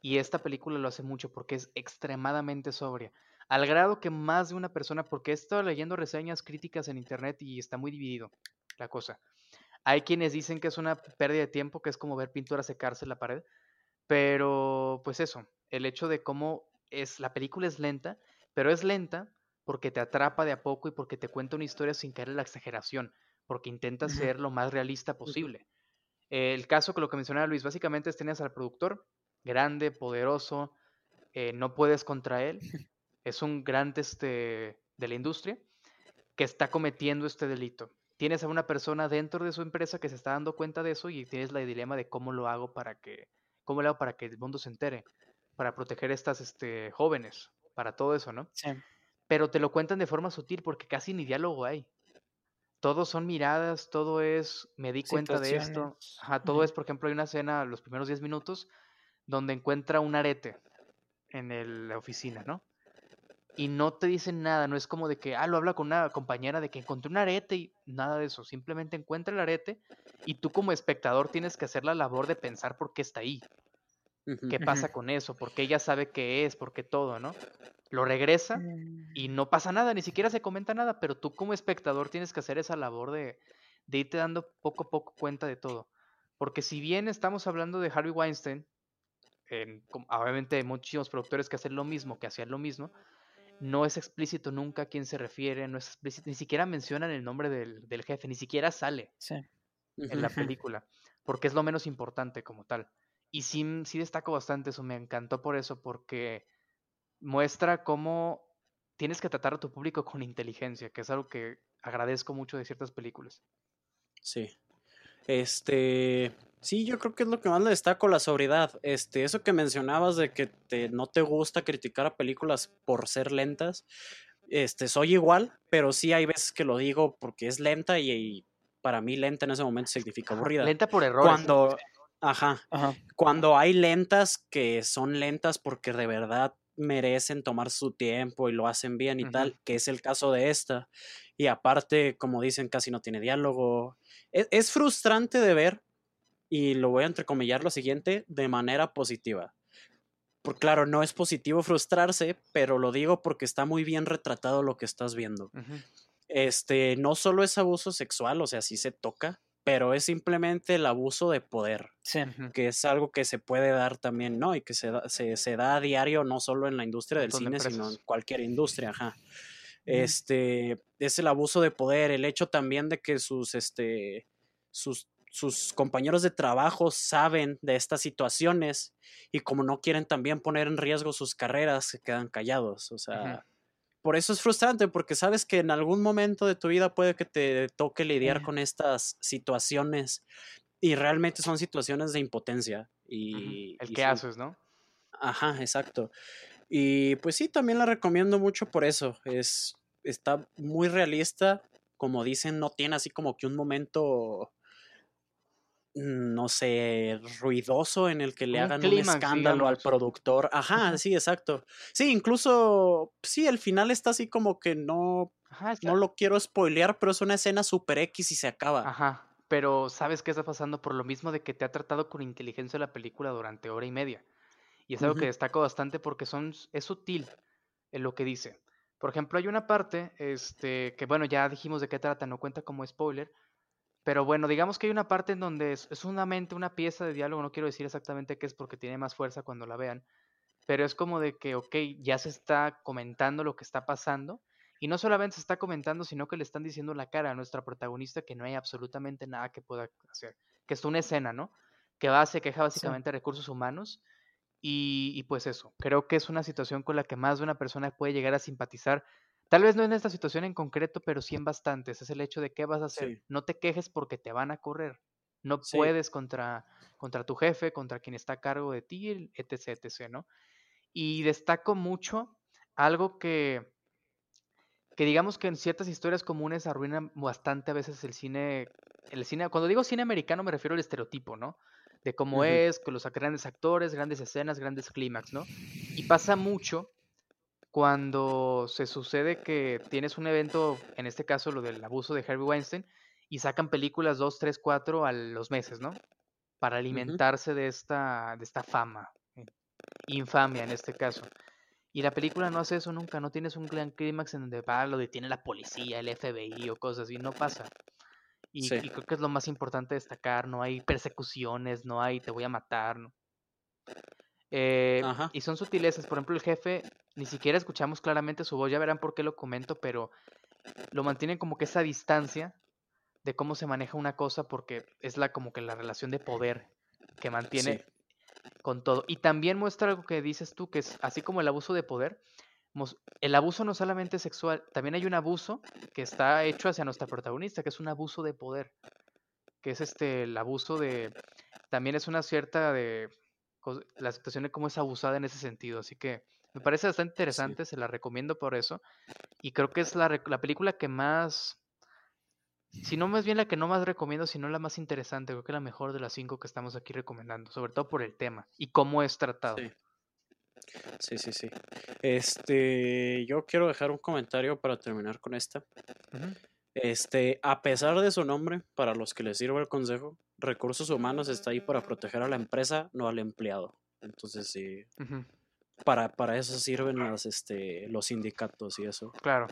Y esta película lo hace mucho porque es extremadamente sobria. Al grado que más de una persona, porque he estado leyendo reseñas críticas en internet y está muy dividido la cosa. Hay quienes dicen que es una pérdida de tiempo, que es como ver pintura secarse en la pared. Pero, pues eso, el hecho de cómo es, la película es lenta, pero es lenta porque te atrapa de a poco y porque te cuenta una historia sin caer en la exageración, porque intenta ser lo más realista posible. el caso que lo que mencionaba Luis, básicamente es tenías al productor, grande, poderoso, eh, no puedes contra él, [LAUGHS] es un gran este, de la industria que está cometiendo este delito. Tienes a una persona dentro de su empresa que se está dando cuenta de eso y tienes la dilema de cómo lo hago para que, cómo lo hago para que el mundo se entere para proteger a estas este, jóvenes, para todo eso, ¿no? Sí. Pero te lo cuentan de forma sutil porque casi ni diálogo hay. Todos son miradas, todo es, me di cuenta de esto. Ajá, todo es, por ejemplo, hay una escena, los primeros 10 minutos, donde encuentra un arete en la oficina, ¿no? Y no te dicen nada, no es como de que, ah, lo habla con una compañera de que encontré un arete y nada de eso, simplemente encuentra el arete y tú como espectador tienes que hacer la labor de pensar por qué está ahí. ¿Qué pasa con eso? Porque ella sabe qué es, porque todo, ¿no? Lo regresa mm. y no pasa nada, ni siquiera se comenta nada, pero tú como espectador tienes que hacer esa labor de, de irte dando poco a poco cuenta de todo. Porque si bien estamos hablando de Harvey Weinstein, obviamente hay muchísimos productores que hacen lo mismo, que hacían lo mismo, no es explícito nunca a quién se refiere, no es explícito, ni siquiera mencionan el nombre del, del jefe, ni siquiera sale en la película, porque es lo menos importante como tal. Y sí, sí destaco bastante eso, me encantó por eso, porque muestra cómo tienes que tratar a tu público con inteligencia, que es algo que agradezco mucho de ciertas películas. Sí. Este, Sí, yo creo que es lo que más le destaco, la sobriedad. Este, eso que mencionabas de que te, no te gusta criticar a películas por ser lentas, este, soy igual, pero sí hay veces que lo digo porque es lenta y, para mí lenta en ese momento significa aburrida. Lenta por error. Cuando, ajá, cuando hay lentas que son lentas porque de verdad merecen tomar su tiempo y lo hacen bien y tal, que es el caso de esta. Y aparte, como dicen, casi no tiene diálogo. E, es frustrante de ver y lo voy a entrecomillar lo siguiente, de manera positiva. Porque claro, no es positivo frustrarse, pero lo digo porque está muy bien retratado lo que estás viendo. Este, no solo es abuso sexual, o sea, sí se toca, pero es simplemente el abuso de poder, que es algo que se puede dar también, ¿no? Y que se da, se, da a diario, no solo en la industria del cine, sino en cualquier industria, ajá. Este, es el abuso de poder, el hecho también de que sus, este, sus sus compañeros de trabajo saben de estas situaciones y como no quieren también poner en riesgo sus carreras, se quedan callados. O sea, por eso es frustrante, porque sabes que en algún momento de tu vida puede que te toque lidiar con estas situaciones y realmente son situaciones de impotencia. Y, El que haces, ¿no? Ajá, exacto. Y pues sí, también la recomiendo mucho por eso. Es, está muy realista. Como dicen, no tiene así como que un momento no sé, ruidoso en el que le hagan un escándalo al productor. Ajá, sí, exacto. Sí, incluso, sí, el final está así como que no, no lo quiero spoilear, pero es una escena super X y se acaba. Ajá, pero ¿sabes qué está pasando? Por lo mismo de que te ha tratado con inteligencia la película durante hora y media. Y es algo que destaco bastante porque son, es sutil en lo que dice. Por ejemplo, hay una parte, este, que bueno, ya dijimos de qué trata, no cuenta como spoiler, pero bueno, digamos que hay una parte en donde es, es una mente, una pieza de diálogo, no quiero decir exactamente qué es porque tiene más fuerza cuando la vean, pero es como de que, ok, ya se está comentando lo que está pasando, y no solamente se está comentando, sino que le están diciendo la cara a nuestra protagonista que no hay absolutamente nada que pueda hacer, que es una escena, ¿no? Que va, se queja básicamente de recursos humanos, y, y pues eso, creo que es una situación con la que más de una persona puede llegar a simpatizar Tal vez no en esta situación en concreto, pero sí en bastantes. Es el hecho de qué vas a hacer. No te quejes porque te van a correr. No puedes contra, contra tu jefe, contra quien está a cargo de ti, etc, etc, ¿no? Y destaco mucho algo que, que digamos que en ciertas historias comunes arruinan bastante a veces el cine, el cine, cuando digo cine americano me refiero al estereotipo, ¿no? De cómo es, con los grandes actores, grandes escenas, grandes clímax, ¿no? Y pasa mucho cuando se sucede que tienes un evento, en este caso lo del abuso de Harvey Weinstein, y sacan películas 2, 3, 4 a los meses, ¿no? Para alimentarse de, esta, de esta fama, eh, infamia en este caso. Y la película no hace eso nunca, no tienes un gran clímax en donde va, lo detiene la policía, el FBI o cosas así, no pasa. Y, y, creo que es lo más importante destacar, no hay persecuciones, no hay te voy a matar, ¿no? Eh, y son sutilezas. Por ejemplo, el jefe, ni siquiera escuchamos claramente su voz. Ya verán por qué lo comento, pero lo mantienen como que esa distancia de cómo se maneja una cosa, porque es la como que la relación de poder que mantiene con todo. Y también muestra algo que dices tú, que es así como el abuso de poder. El abuso no solamente sexual, también hay un abuso que está hecho hacia nuestra protagonista, que es un abuso de poder, que es este el abuso de también es una cierta de la situación de cómo es abusada en ese sentido. Así que me parece bastante interesante, se la recomiendo por eso. Y creo que es la, la película que más, si no más bien la que no más recomiendo, sino la más interesante. Creo que la mejor de las cinco que estamos aquí recomendando, sobre todo por el tema y cómo es tratado. Sí. Sí, sí, Este, yo quiero dejar un comentario para terminar con esta. Este, a pesar de su nombre, para los que les sirva el consejo, recursos humanos está ahí para proteger a la empresa, no al empleado. Entonces, sí. para, para eso sirven las, este, los sindicatos y eso. Claro.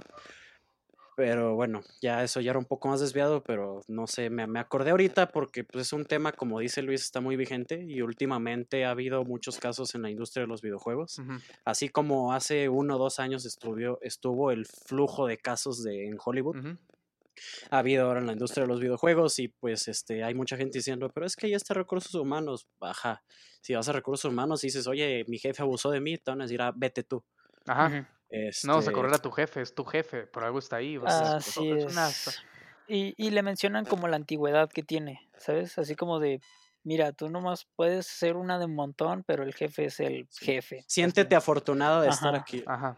Pero bueno, ya eso ya era un poco más desviado, pero no sé, me, me acordé ahorita porque pues, es un tema, como dice Luis, está muy vigente y últimamente ha habido muchos casos en la industria de los videojuegos. Así como hace uno o dos años estuvo, estuvo el flujo de casos de, en Hollywood ha habido ahora en la industria de los videojuegos y pues este hay mucha gente diciendo, pero es que ya está recursos humanos, baja. Si vas a recursos humanos y dices, oye, mi jefe abusó de mí, te van a decir, ah, vete tú. Ajá. No vas a correr a tu jefe, es tu jefe, por algo está ahí. Así es. Y, y le mencionan como la antigüedad que tiene, ¿sabes? Así como de, mira, tú nomás puedes ser una de un montón, pero el jefe es el jefe. Siéntete afortunado de estar aquí. Ajá.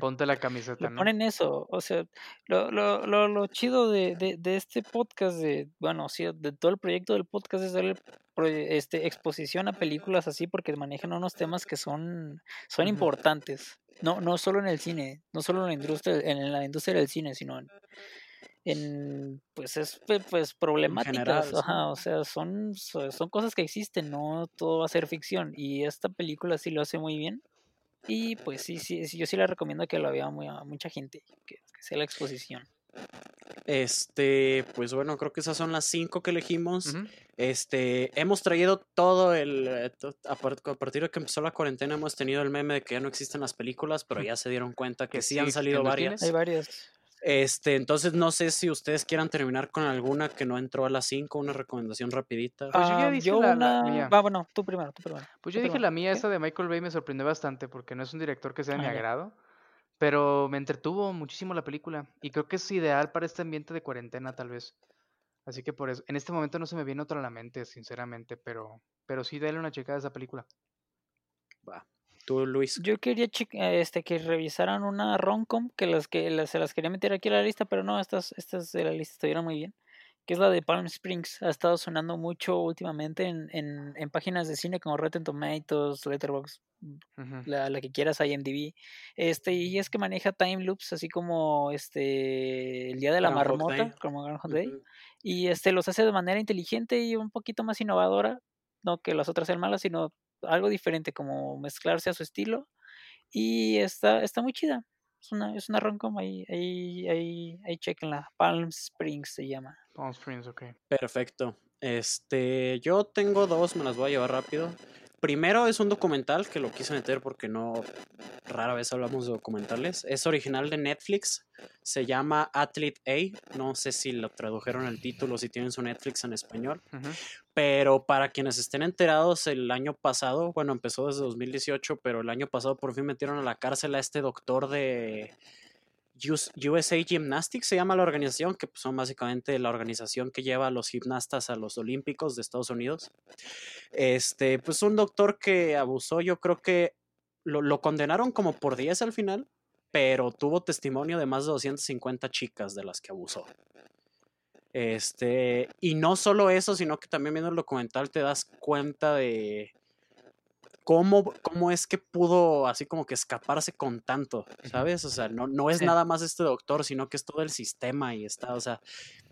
Ponte la camiseta, ¿no? Ponen eso, o sea, lo, lo, lo, lo chido de, de, de, este podcast, de, bueno, sí, de todo el proyecto del podcast es darle este, exposición a películas así porque manejan unos temas que son, son importantes. No, no solo en el cine, no solo en la industria, en la industria del cine, sino en, en pues es [LAUGHS] pues problemáticas, o sea, son, son cosas que existen, no todo va a ser ficción y esta película sí lo hace muy bien y pues sí, sí, yo sí la recomiendo que la vea muy, a mucha gente, que, sea la exposición. Este, pues bueno, creo que esas son las cinco que elegimos. Este, hemos traído todo el. Eh, a, partir de que empezó la cuarentena, hemos tenido el meme de que ya no existen las películas, pero [LAUGHS] ya se dieron cuenta que, sí han salido varias. Hay varias. Este, entonces no sé si ustedes quieran terminar con alguna que no entró a las 5, una recomendación rapidita. Pues yo ya dije la, mía. Va, bueno, tú primero, tú primero. Pues yo dije la mía, esa de Michael Bay me sorprendió bastante porque no es un director que sea de mi agrado, pero me entretuvo muchísimo la película y creo que es ideal para este ambiente de cuarentena tal vez. Así que por eso, en este momento no se me viene otra a la mente, sinceramente, pero, pero sí, dale una checada a esa película. Va. Tú, Luis. Yo quería este, que revisaran una romcom, que las que se las quería meter aquí a la lista, pero no, estas, estas de la lista estuvieron muy bien. Que es la de Palm Springs. Ha estado sonando mucho últimamente en, en, en páginas de cine como Rotten Tomatoes, Letterboxd, la, la, que quieras, IMDb. Este, y es que maneja time loops, así como este el día de la marmota, como Groundhog Day. Y este los hace de manera inteligente y un poquito más innovadora. No que las otras sean malas, sino algo diferente, como mezclarse a su estilo. Y está, está muy chida. Es una, es una roncom, ahí, ahí, ahí, ahí chequenla. Palm Springs se llama. Palm Springs, ok. Perfecto. Este, yo tengo dos, me las voy a llevar rápido. Primero es un documental que lo quise meter porque no rara vez hablamos de documentales. Es original de Netflix. Se llama Athlete A. No sé si lo tradujeron el título, si tienen su Netflix en español. Pero para quienes estén enterados, el año pasado, bueno, empezó desde 2018, pero el año pasado por fin metieron a la cárcel a este doctor de USA Gymnastics se llama la organización, que son básicamente la organización que lleva a los gimnastas a los Olímpicos de Estados Unidos. Este, pues un doctor que abusó, yo creo que lo, lo condenaron como por 10 al final, pero tuvo testimonio de más de 250 chicas de las que abusó. Este, y no solo eso, sino que también viendo el documental te das cuenta de, cómo, cómo es que pudo así como que escaparse con tanto, ¿sabes? O sea, no, no es nada más este doctor, sino que es todo el sistema y está, o sea,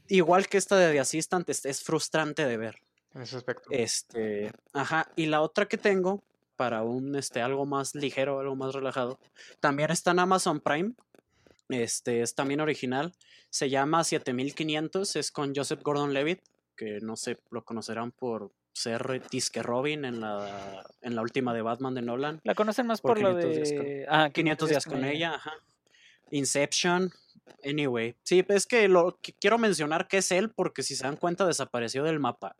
igual que esta de The Assistant, es, es frustrante de ver. En ese aspecto. Este, ajá, y la otra que tengo para un, este, algo más ligero, algo más relajado, también está en Amazon Prime, este, es también original, se llama 7500, es con Joseph Gordon-Levitt, que no sé, lo conocerán por ser Disque Robin en la, en la última de Batman de Nolan. La conocen más por, lo de... ah, 500 días con ella, ajá. Inception, anyway. Sí, es que lo quiero mencionar que es él porque si se dan cuenta desapareció del mapa.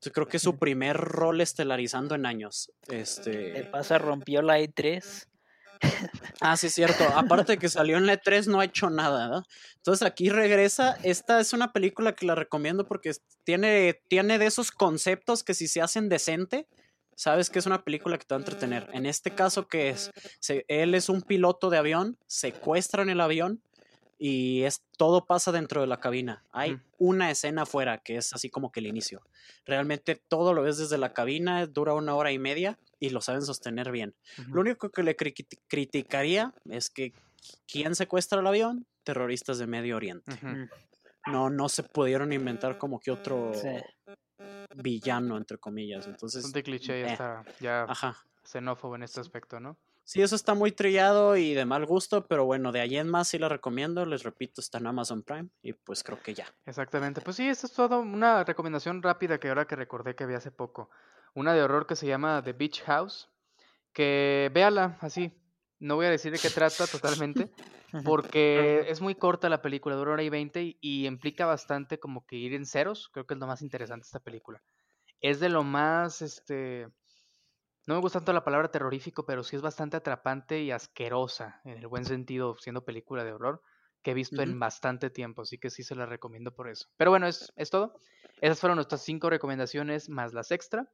Yo creo que es su primer rol estelarizando en años. Este... ¿Qué pasa? Rompió la E3. Ah, sí, es cierto. Aparte que salió en la E3, no ha hecho nada. Entonces aquí regresa. Esta es una película que la recomiendo porque tiene, tiene de esos conceptos que si se hacen decente, sabes que es una película que te va a entretener. En este caso, que es? él es un piloto de avión, secuestran el avión y es todo pasa dentro de la cabina. Hay una escena afuera que es así como que el inicio. Realmente todo lo ves desde la cabina, dura una hora y media y lo saben sostener bien. Lo único que le criticaría es que ¿quién secuestra el avión? Terroristas de Medio Oriente. No, no se pudieron inventar como que otro villano, entre comillas. Entonces. Un cliché ya eh, está ya xenófobo en este aspecto, ¿no? Sí, eso está muy trillado y de mal gusto, pero bueno, de allí en más sí la recomiendo. Les repito, está en Amazon Prime y pues creo que ya. Exactamente. Pues sí, esta es toda una recomendación rápida que ahora que recordé que había hace poco. Una de horror que se llama The Beach House. Que véala así. No voy a decir de qué trata totalmente, [LAUGHS] porque es muy corta la película, dura hora y veinte y, y implica bastante como que ir en ceros. Creo que es lo más interesante esta película. Es de lo más, este no me gusta tanto la palabra terrorífico, pero sí es bastante atrapante y asquerosa, en el buen sentido, siendo película de horror. que he visto en bastante tiempo, así que sí se la recomiendo por eso. Pero bueno, es, es todo. Esas fueron nuestras cinco recomendaciones más las extra.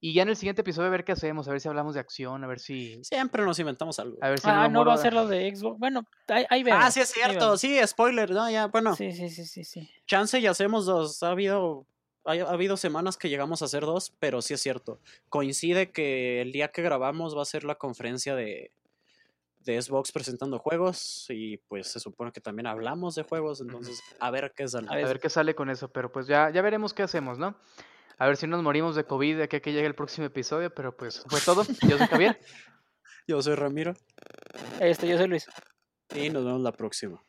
Y ya en el siguiente episodio a ver qué hacemos, a ver si hablamos de acción, a ver si... Siempre nos inventamos algo. A ver si ah, no va a ser lo de Xbox. Bueno, ahí, ahí Ah, sí es cierto, sí, spoiler, no, ya, bueno. Sí, sí, sí, sí, sí. Chance y hacemos dos, ha habido... Ha, habido semanas que llegamos a hacer dos, pero sí es cierto. Coincide que el día que grabamos va a ser la conferencia de, de Xbox presentando juegos y pues se supone que también hablamos de juegos, entonces a ver qué sale. A ver qué sale con eso, pero pues ya, ya veremos qué hacemos, ¿no? A ver si nos morimos de COVID de aquí a que llegue el próximo episodio, pero pues fue todo. Yo soy Javier. [LAUGHS] yo soy Ramiro. Este, yo soy Luis. Y nos vemos la próxima.